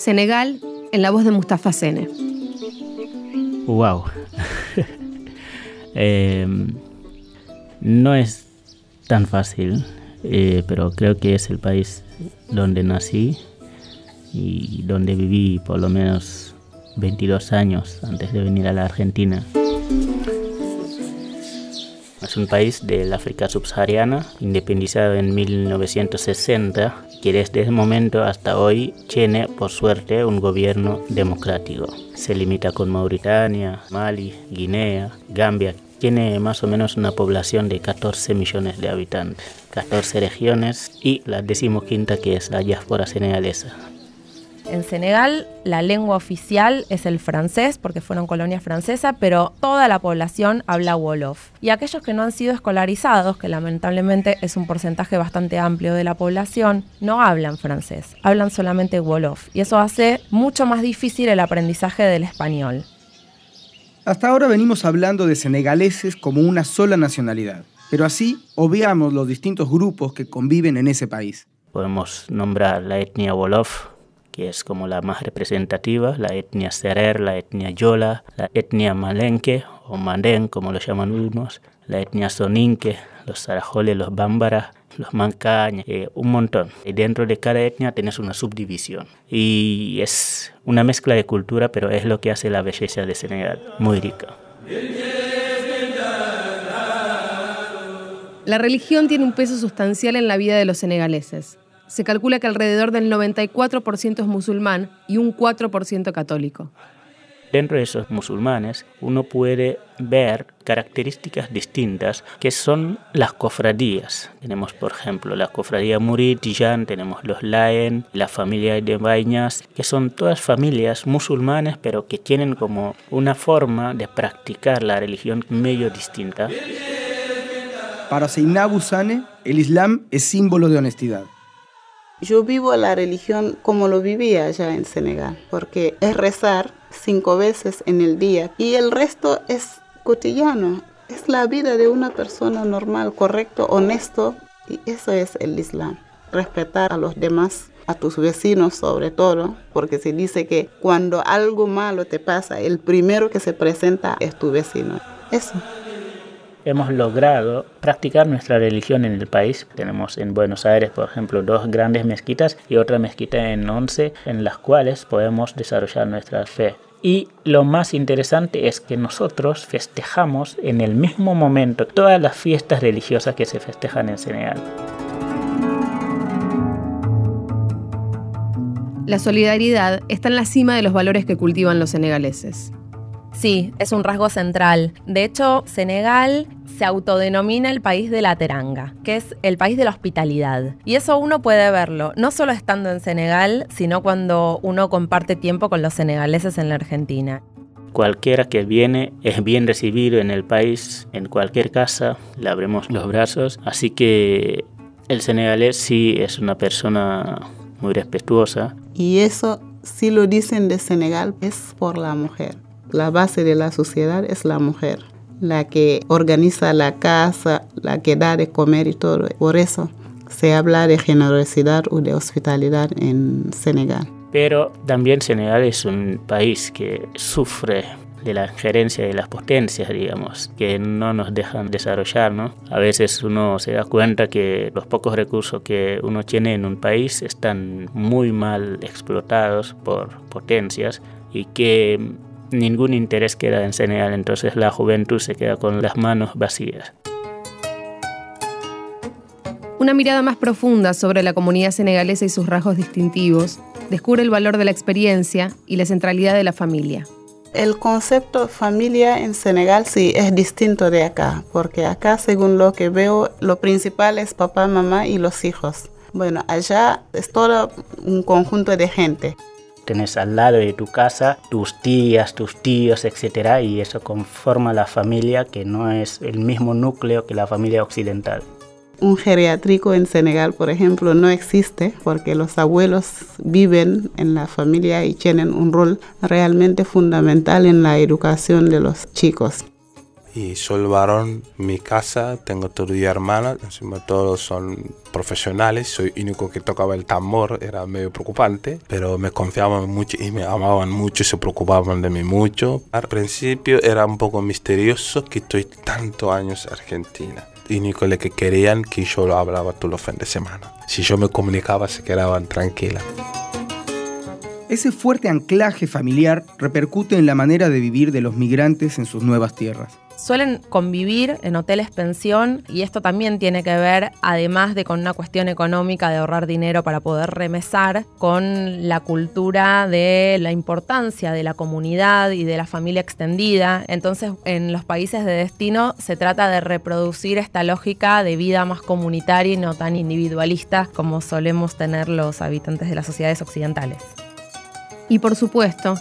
Senegal, en la voz de Mustafa Sene. Wow. Em, no es tan fácil, eh, pero creo que es el país donde nací y donde viví por lo menos 22 años antes de venir a la Argentina. Es un país del África subsahariana, independizado en 1960, que desde ese momento hasta hoy tiene, por suerte, un gobierno democrático. Se limita con Mauritania, Mali, Guinea, Gambia. Tiene más o menos una población de 14 millones de habitantes, 14 regiones y la decimoquinta que es la diáspora senegalesa. En Senegal la lengua oficial es el francés porque fueron colonia francesa, pero toda la población habla Wolof. Y aquellos que no han sido escolarizados, que lamentablemente es un porcentaje bastante amplio de la población, no hablan francés, hablan solamente Wolof. Y eso hace mucho más difícil el aprendizaje del español. Hasta ahora venimos hablando de senegaleses como una sola nacionalidad, pero así obviamos los distintos grupos que conviven en ese país. Podemos nombrar la etnia Wolof, que es como la más representativa, la etnia Serer, la etnia Yola, la etnia Malenque o Mandén, como lo llaman unos, la etnia Soninque, los Sarajoles, los Bámbaras, los Mancañas, eh, un montón. Y dentro de cada etnia tienes una subdivisión. Y es una mezcla de cultura, pero es lo que hace la belleza de Senegal, muy rica. La religión tiene un peso sustancial en la vida de los senegaleses se calcula que alrededor del 94% es musulmán y un 4% católico. Dentro de esos musulmanes uno puede ver características distintas que son las cofradías. Tenemos, por ejemplo, la cofradía Murid, Tijan, tenemos los Laen, la familia de Bañas, que son todas familias musulmanes, pero que tienen como una forma de practicar la religión medio distinta. Para Seinabu Sane, el Islam es símbolo de honestidad. Yo vivo la religión como lo vivía allá en Senegal, porque es rezar cinco veces en el día y el resto es cotidiano, es la vida de una persona normal, correcto, honesto y eso es el Islam. Respetar a los demás, a tus vecinos sobre todo, porque se dice que cuando algo malo te pasa, el primero que se presenta es tu vecino. Eso hemos logrado practicar nuestra religión en el país. Tenemos en Buenos Aires, por ejemplo, dos grandes mezquitas y otra mezquita en Once, en las cuales podemos desarrollar nuestra fe. Y lo más interesante es que nosotros festejamos en el mismo momento todas las fiestas religiosas que se festejan en Senegal. La solidaridad está en la cima de los valores que cultivan los senegaleses. Sí, es un rasgo central. De hecho, Senegal se autodenomina el país de la teranga, que es el país de la hospitalidad. Y eso uno puede verlo, no solo estando en Senegal, sino cuando uno comparte tiempo con los senegaleses en la Argentina. Cualquiera que viene es bien recibido en el país, en cualquier casa, le abrimos los brazos. Así que el senegalés sí es una persona muy respetuosa. Y eso, si lo dicen de Senegal, es por la mujer la base de la sociedad es la mujer, la que organiza la casa, la que da de comer y todo. Por eso se habla de generosidad o de hospitalidad en Senegal. Pero también Senegal es un país que sufre de la injerencia de las potencias, digamos, que no nos dejan desarrollar, ¿no? A veces uno se da cuenta que los pocos recursos que uno tiene en un país están muy mal explotados por potencias y que ningún interés queda en Senegal, entonces la juventud se queda con las manos vacías. Una mirada más profunda sobre la comunidad senegalesa y sus rasgos distintivos descubre el valor de la experiencia y la centralidad de la familia. El concepto familia en Senegal sí es distinto de acá, porque acá, según lo que veo, lo principal es papá, mamá y los hijos. Bueno, allá es todo un conjunto de gente tenés al lado de tu casa tus tías, tus tíos, etcétera, y eso conforma la familia que no es el mismo núcleo que la familia occidental. Un geriátrico en Senegal, por ejemplo, no existe porque los abuelos viven en la familia y tienen un rol realmente fundamental en la educación de los chicos. Y soy el varón mi casa, tengo todo hermanas, encima todos son profesionales, soy único que tocaba el tambor, era medio preocupante, pero me confiaban mucho y me amaban mucho y se preocupaban de mí mucho. Al principio era un poco misterioso que estoy tantos años en Argentina. Único que querían que yo lo hablaba todos los fines de semana. Si yo me comunicaba se quedaban tranquilas. Ese fuerte anclaje familiar repercute en la manera de vivir de los migrantes en sus nuevas tierras suelen convivir en hoteles pensión y esto también tiene que ver, además de con una cuestión económica de ahorrar dinero para poder remesar, con la cultura de la importancia de la comunidad y de la familia extendida. Entonces, en los países de destino se trata de reproducir esta lógica de vida más comunitaria y no tan individualista como solemos tener los habitantes de las sociedades occidentales. Y por supuesto,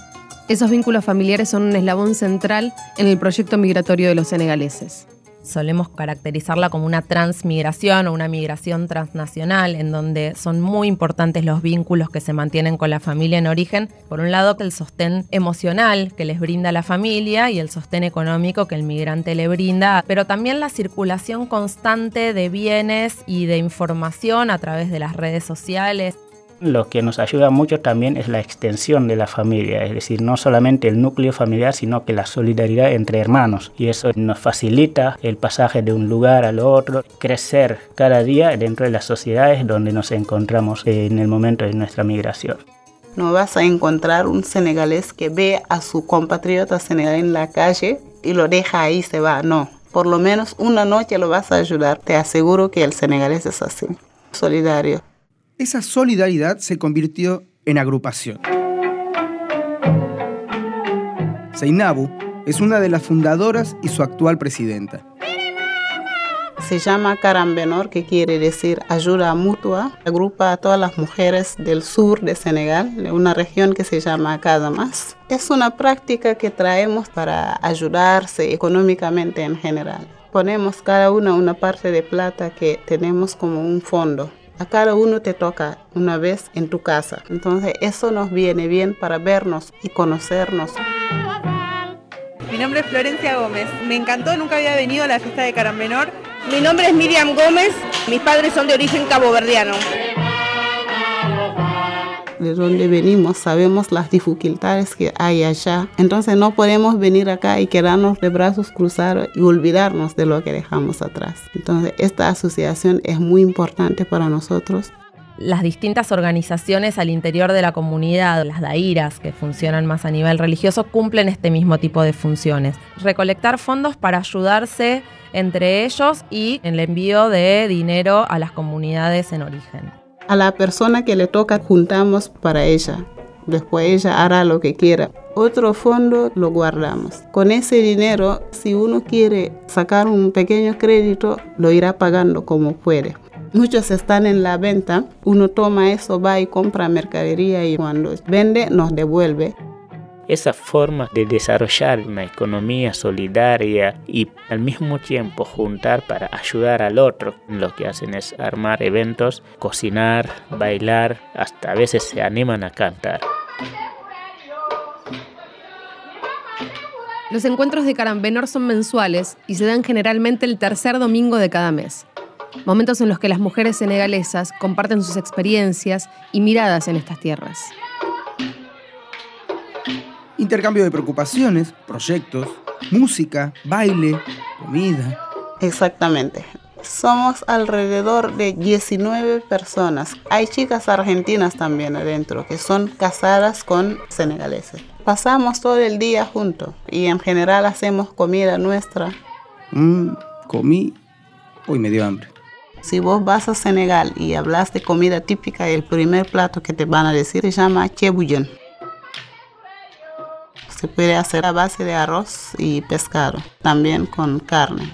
esos vínculos familiares son un eslabón central en el proyecto migratorio de los senegaleses. Solemos caracterizarla como una transmigración o una migración transnacional, en donde son muy importantes los vínculos que se mantienen con la familia en origen. Por un lado, el sostén emocional que les brinda la familia y el sostén económico que el migrante le brinda, pero también la circulación constante de bienes y de información a través de las redes sociales. Lo que nos ayuda mucho también es la extensión de la familia, es decir, no solamente el núcleo familiar, sino que la solidaridad entre hermanos. Y eso nos facilita el pasaje de un lugar al otro, crecer cada día dentro de las sociedades donde nos encontramos en el momento de nuestra migración. No vas a encontrar un senegalés que ve a su compatriota senegalés en la calle y lo deja ahí, se va. No, por lo menos una noche lo vas a ayudar. Te aseguro que el senegalés es así, solidario esa solidaridad se convirtió en agrupación. Seinabu es una de las fundadoras y su actual presidenta. Se llama Carambenor, que quiere decir ayuda mutua. Agrupa a todas las mujeres del sur de Senegal, de una región que se llama Casamas. Es una práctica que traemos para ayudarse económicamente en general. Ponemos cada una una parte de plata que tenemos como un fondo a cada uno te toca una vez en tu casa. Entonces eso nos viene bien para vernos y conocernos. Mi nombre es Florencia Gómez. Me encantó, nunca había venido a la fiesta de Carambenor. Mi nombre es Miriam Gómez. Mis padres son de origen caboverdiano de dónde venimos, sabemos las dificultades que hay allá. Entonces no podemos venir acá y quedarnos de brazos cruzados y olvidarnos de lo que dejamos atrás. Entonces esta asociación es muy importante para nosotros las distintas organizaciones al interior de la comunidad, las dairas que funcionan más a nivel religioso, cumplen este mismo tipo de funciones. Recolectar fondos para ayudarse entre ellos y el envío de dinero a las comunidades en origen a la persona que le toca juntamos para ella. Después ella hará lo que quiera. Otro fondo lo guardamos. Con ese dinero, si uno quiere sacar un pequeño crédito, lo irá pagando como puede. Muchos están en la venta, uno toma eso, va y compra mercadería y cuando vende nos devuelve esa forma de desarrollar una economía solidaria y al mismo tiempo juntar para ayudar al otro. Lo que hacen es armar eventos, cocinar, bailar, hasta a veces se animan a cantar. Los encuentros de Carambenor son mensuales y se dan generalmente el tercer domingo de cada mes. Momentos en los que las mujeres senegalesas comparten sus experiencias y miradas en estas tierras intercambio de preocupaciones, proyectos, música, baile, comida. Exactamente. Somos alrededor de 19 personas. Hay chicas argentinas también adentro que son casadas con senegaleses. Pasamos todo el día juntos y en general hacemos comida nuestra. Mm, comí. Hoy me dio hambre. Si vos vas a Senegal y hablas de comida típica, el primer plato que te van a decir se llama chebuyen. Se puede hacer a base de arroz y pescado, también con carne.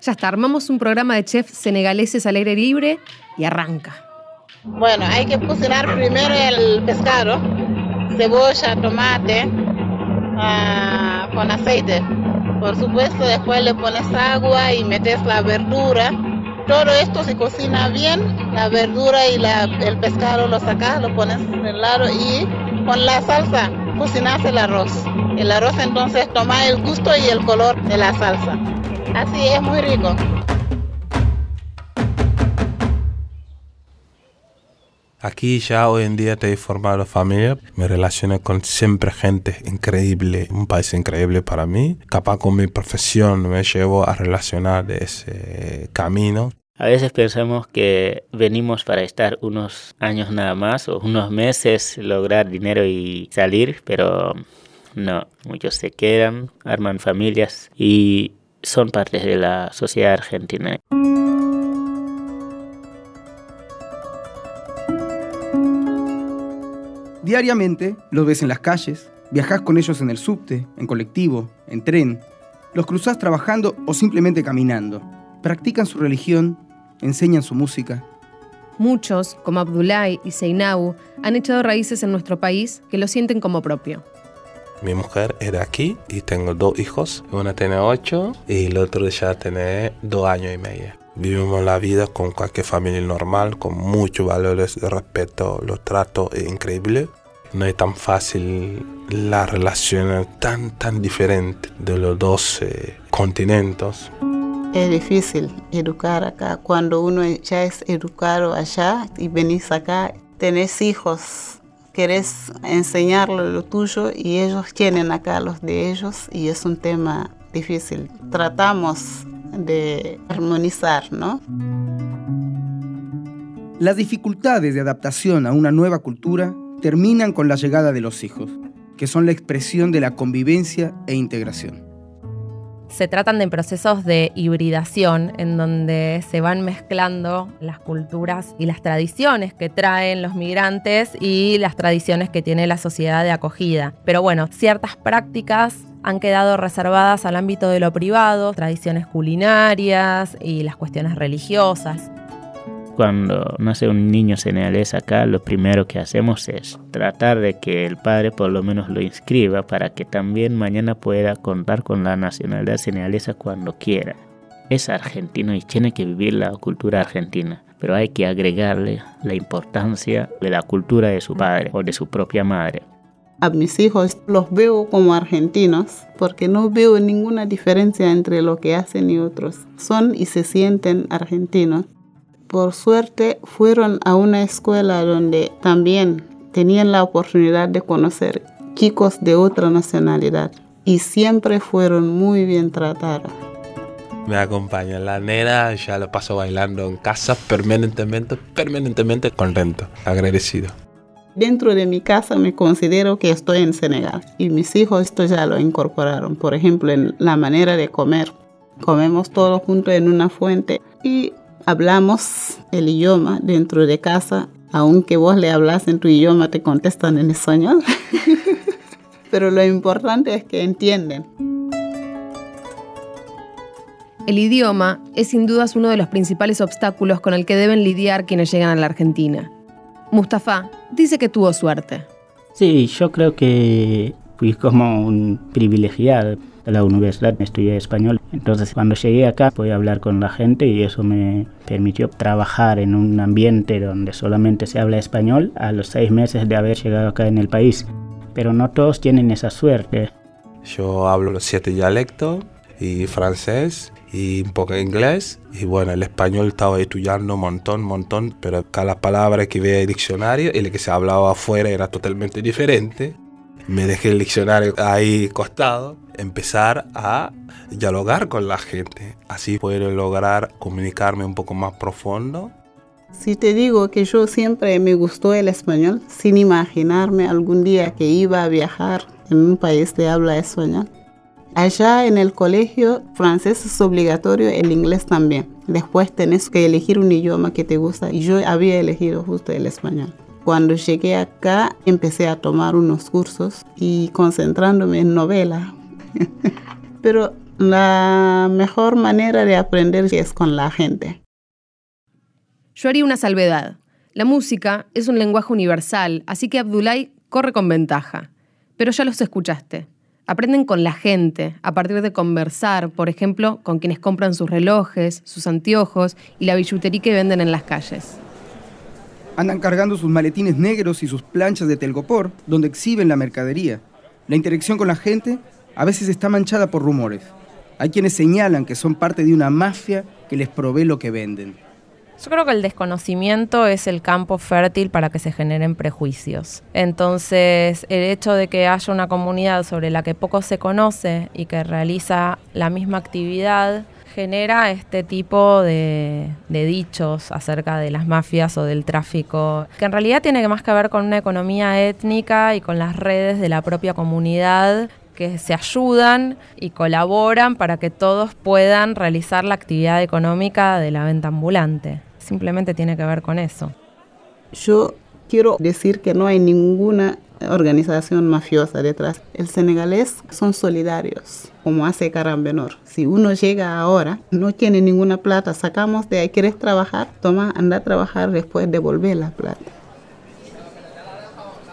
Ya está, armamos un programa de chefs senegaleses al aire libre y arranca. Bueno, hay que cocinar primero el pescado, cebolla, tomate, ah, con aceite. Por supuesto, después le pones agua y metes la verdura. Todo esto se cocina bien, la verdura y el pescado lo sacas, lo pones en el lado y con la salsa cocinas el arroz. El arroz entonces toma el gusto y el color de la salsa. Así es muy rico. Aquí ya hoy en día te he formado familia, me relaciono con siempre gente increíble, un país increíble para mí. Capaz con mi profesión me llevo a relacionar ese camino. A veces pensamos que venimos para estar unos años nada más o unos meses, lograr dinero y salir, pero no, muchos se quedan, arman familias y son partes de la sociedad argentina. Diariamente los ves en las calles, viajas con ellos en el subte, en colectivo, en tren, los cruzás trabajando o simplemente caminando. Practican su religión, enseñan su música. Muchos, como Abdullah y Seinabu, han echado raíces en nuestro país que lo sienten como propio. Mi mujer era aquí y tengo dos hijos. Una tiene ocho y el otro ya tiene dos años y medio. Vivimos la vida con cualquier familia normal, con muchos valores de respeto, los tratos increíbles. No es tan fácil la relación tan, tan diferente de los dos eh, continentes. Es difícil educar acá. Cuando uno ya es educado allá y venís acá, tenés hijos, querés enseñarle lo tuyo y ellos tienen acá los de ellos y es un tema difícil. Tratamos de armonizar, ¿no? Las dificultades de adaptación a una nueva cultura terminan con la llegada de los hijos, que son la expresión de la convivencia e integración. Se tratan de procesos de hibridación en donde se van mezclando las culturas y las tradiciones que traen los migrantes y las tradiciones que tiene la sociedad de acogida. Pero bueno, ciertas prácticas han quedado reservadas al ámbito de lo privado, tradiciones culinarias y las cuestiones religiosas. Cuando nace un niño senegalés acá, lo primero que hacemos es tratar de que el padre por lo menos lo inscriba para que también mañana pueda contar con la nacionalidad senegalesa cuando quiera. Es argentino y tiene que vivir la cultura argentina, pero hay que agregarle la importancia de la cultura de su padre o de su propia madre. A mis hijos los veo como argentinos porque no veo ninguna diferencia entre lo que hacen y otros. Son y se sienten argentinos por suerte fueron a una escuela donde también tenían la oportunidad de conocer chicos de otra nacionalidad y siempre fueron muy bien tratados. Me acompaña la nena, ya lo paso bailando en casa permanentemente, permanentemente contento, agradecido. Dentro de mi casa me considero que estoy en Senegal y mis hijos esto ya lo incorporaron. Por ejemplo, en la manera de comer. Comemos todos juntos en una fuente y hablamos el idioma dentro de casa, aunque vos le hablas en tu idioma, te contestan en español. Pero lo importante es que entienden. El idioma es sin dudas uno de los principales obstáculos con el que deben lidiar quienes llegan a la Argentina. Mustafa dice que tuvo suerte. Sí, yo creo que fui como un privilegiado de la universidad, estudié español. Entonces cuando llegué acá pude hablar con la gente y eso me permitió trabajar en un ambiente donde solamente se habla español a los seis meses de haber llegado acá en el país. Pero no todos tienen esa suerte. Yo hablo los siete dialectos y francés y un poco inglés. Y bueno, el español estaba estudiando un montón, montón, pero cada palabra que veía el diccionario y la que se hablaba afuera era totalmente diferente me dejé el diccionario ahí costado, empezar a dialogar con la gente. Así puedo lograr comunicarme un poco más profundo. Si te digo que yo siempre me gustó el español, sin imaginarme algún día que iba a viajar en un país de habla español. Allá en el colegio francés es obligatorio, el inglés también. Después tenés que elegir un idioma que te gusta y yo había elegido justo el español. Cuando llegué acá empecé a tomar unos cursos y concentrándome en novela. Pero la mejor manera de aprender es con la gente. Yo haría una salvedad. La música es un lenguaje universal, así que Abdullah corre con ventaja. Pero ya los escuchaste. Aprenden con la gente, a partir de conversar, por ejemplo, con quienes compran sus relojes, sus anteojos y la billutería que venden en las calles. Andan cargando sus maletines negros y sus planchas de telgopor, donde exhiben la mercadería. La interacción con la gente a veces está manchada por rumores. Hay quienes señalan que son parte de una mafia que les provee lo que venden. Yo creo que el desconocimiento es el campo fértil para que se generen prejuicios. Entonces, el hecho de que haya una comunidad sobre la que poco se conoce y que realiza la misma actividad genera este tipo de, dichos acerca de las mafias o del tráfico, que en realidad tiene más que ver con una economía étnica y con las redes de la propia comunidad que se ayudan y colaboran para que todos puedan realizar la actividad económica de la venta ambulante. Simplemente tiene que ver con eso. Yo quiero decir que no hay ninguna organización mafiosa detrás. El senegalés son solidarios, como hace Carambenor. Si uno llega ahora, no tiene ninguna plata, sacamos de ahí, ¿quieres trabajar? Toma, anda a trabajar, después devolver la plata.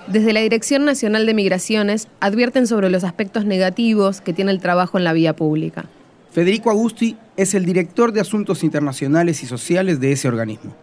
Desde la Dirección Nacional de Migraciones advierten sobre los aspectos negativos que tiene el trabajo en la vía pública. Federico Agusti es el director de Asuntos Internacionales y Sociales de ese organismo.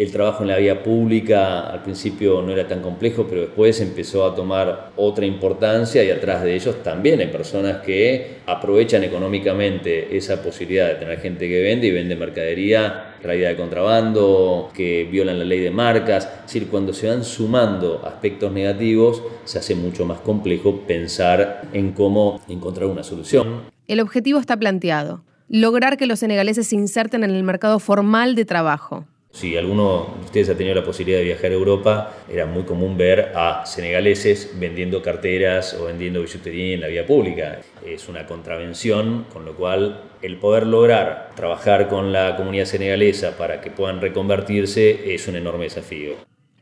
El trabajo en la vía pública al principio no era tan complejo, pero después empezó a tomar otra importancia y atrás de ellos también hay personas que aprovechan económicamente esa posibilidad de tener gente que vende y vende mercadería, realidad de contrabando, que violan la ley de marcas. Es decir, cuando se van sumando aspectos negativos, se hace mucho más complejo pensar en cómo encontrar una solución. El objetivo está planteado, lograr que los senegaleses se inserten en el mercado formal de trabajo. Si alguno de ustedes ha tenido la posibilidad de viajar a Europa, era muy común ver a senegaleses vendiendo carteras o vendiendo bisutería en la vía pública. Es una contravención, con lo cual el poder lograr trabajar con la comunidad senegalesa para que puedan reconvertirse es un enorme desafío.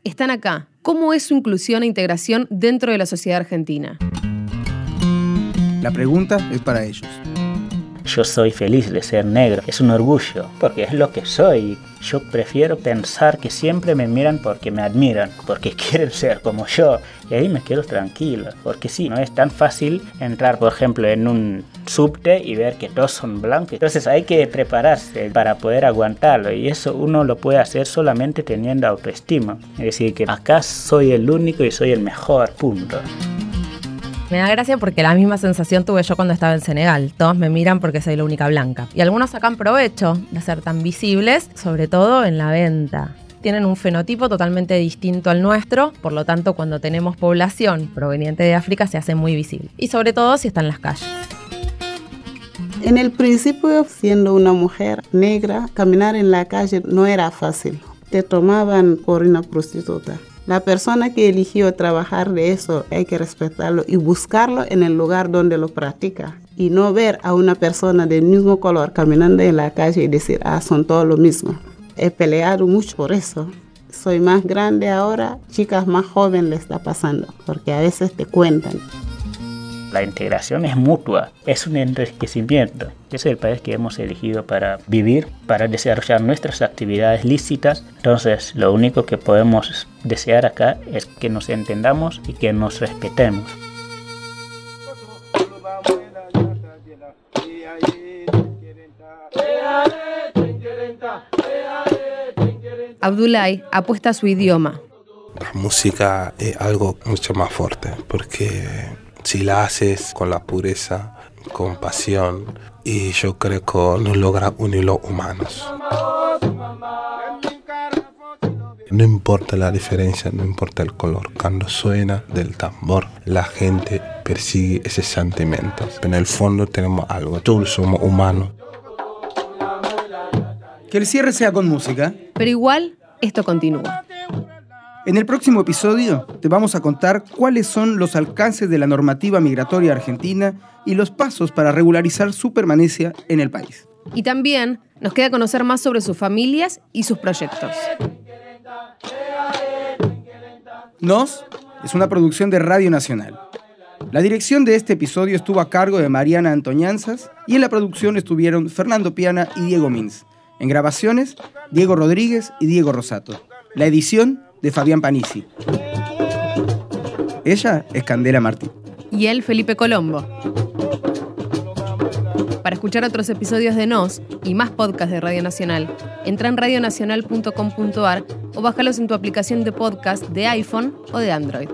Están acá. ¿Cómo es su inclusión e integración dentro de la sociedad argentina? La pregunta es para ellos. Yo soy feliz de ser negro, es un orgullo, porque es lo que soy. Yo prefiero pensar que siempre me miran porque me admiran, porque quieren ser como yo, y ahí me quedo tranquilo, porque sí, no es tan fácil entrar, por ejemplo, en un subte y ver que todos son blancos. Entonces hay que prepararse para poder aguantarlo, y eso uno lo puede hacer solamente teniendo autoestima. Es decir, que acá soy el único y soy el mejor, punto. Me da gracia porque la misma sensación tuve yo cuando estaba en Senegal. Todos me miran porque soy la única blanca. Y algunos sacan provecho de ser tan visibles, sobre todo en la venta. Tienen un fenotipo totalmente distinto al nuestro, por lo tanto cuando tenemos población proveniente de África se hace muy visible. Y sobre todo si está en las calles. En el principio, siendo una mujer negra, caminar en la calle no era fácil. Te tomaban por una prostituta. La persona que eligió trabajar de eso hay que respetarlo y buscarlo en el lugar donde lo practica. Y no ver a una persona del mismo color caminando en la calle y decir, ah, son todos lo mismo. He peleado mucho por eso. Soy más grande ahora, chicas más jóvenes le está pasando, porque a veces te cuentan. La integración es mutua, es un enriquecimiento. Es el país que hemos elegido para vivir, para desarrollar nuestras actividades lícitas. Entonces, lo único que podemos desear acá es que nos entendamos y que nos respetemos. Abdullah apuesta a su idioma. La música es algo mucho más fuerte porque si la haces con la pureza, con pasión, y yo creo que nos logra unir los humanos. No importa la diferencia, no importa el color. Cuando suena del tambor, la gente persigue ese sentimiento. En el fondo tenemos algo. Todos somos humanos. Que el cierre sea con música. Pero igual, esto continúa. En el próximo episodio te vamos a contar cuáles son los alcances de la normativa migratoria argentina y los pasos para regularizar su permanencia en el país. Y también nos queda conocer más sobre sus familias y sus proyectos. Nos es una producción de Radio Nacional. La dirección de este episodio estuvo a cargo de Mariana Antoñanzas y en la producción estuvieron Fernando Piana y Diego Mins. En grabaciones, Diego Rodríguez y Diego Rosato. La edición de Fabián Panisi. Ella es Candela Martí. Y él, Felipe Colombo. Para escuchar otros episodios de Nos y más podcasts de Radio Nacional, entra en radionacional.com.ar o bájalos en tu aplicación de podcast de iPhone o de Android.